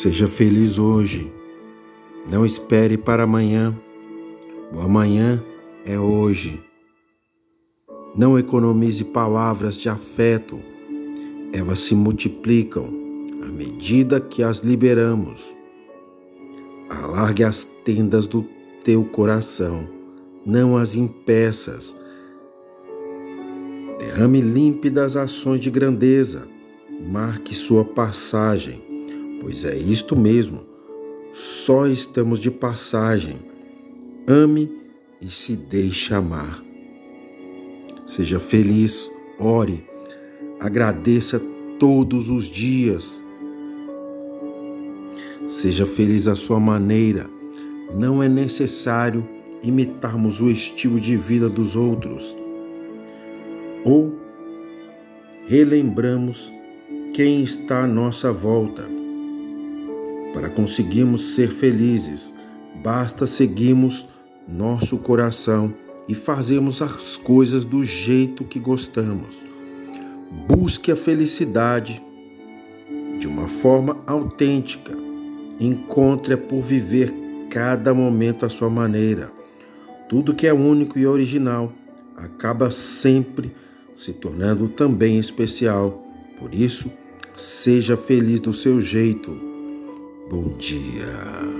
Seja feliz hoje. Não espere para amanhã. O amanhã é hoje. Não economize palavras de afeto. Elas se multiplicam à medida que as liberamos. Alargue as tendas do teu coração, não as impeças. Derrame límpidas ações de grandeza. Marque sua passagem pois é isto mesmo, só estamos de passagem. Ame e se deixe amar. Seja feliz, ore, agradeça todos os dias. Seja feliz à sua maneira. Não é necessário imitarmos o estilo de vida dos outros. Ou relembramos quem está à nossa volta para conseguirmos ser felizes, basta seguirmos nosso coração e fazermos as coisas do jeito que gostamos. Busque a felicidade de uma forma autêntica. Encontre-a por viver cada momento à sua maneira. Tudo que é único e original acaba sempre se tornando também especial. Por isso, seja feliz do seu jeito Bom dia.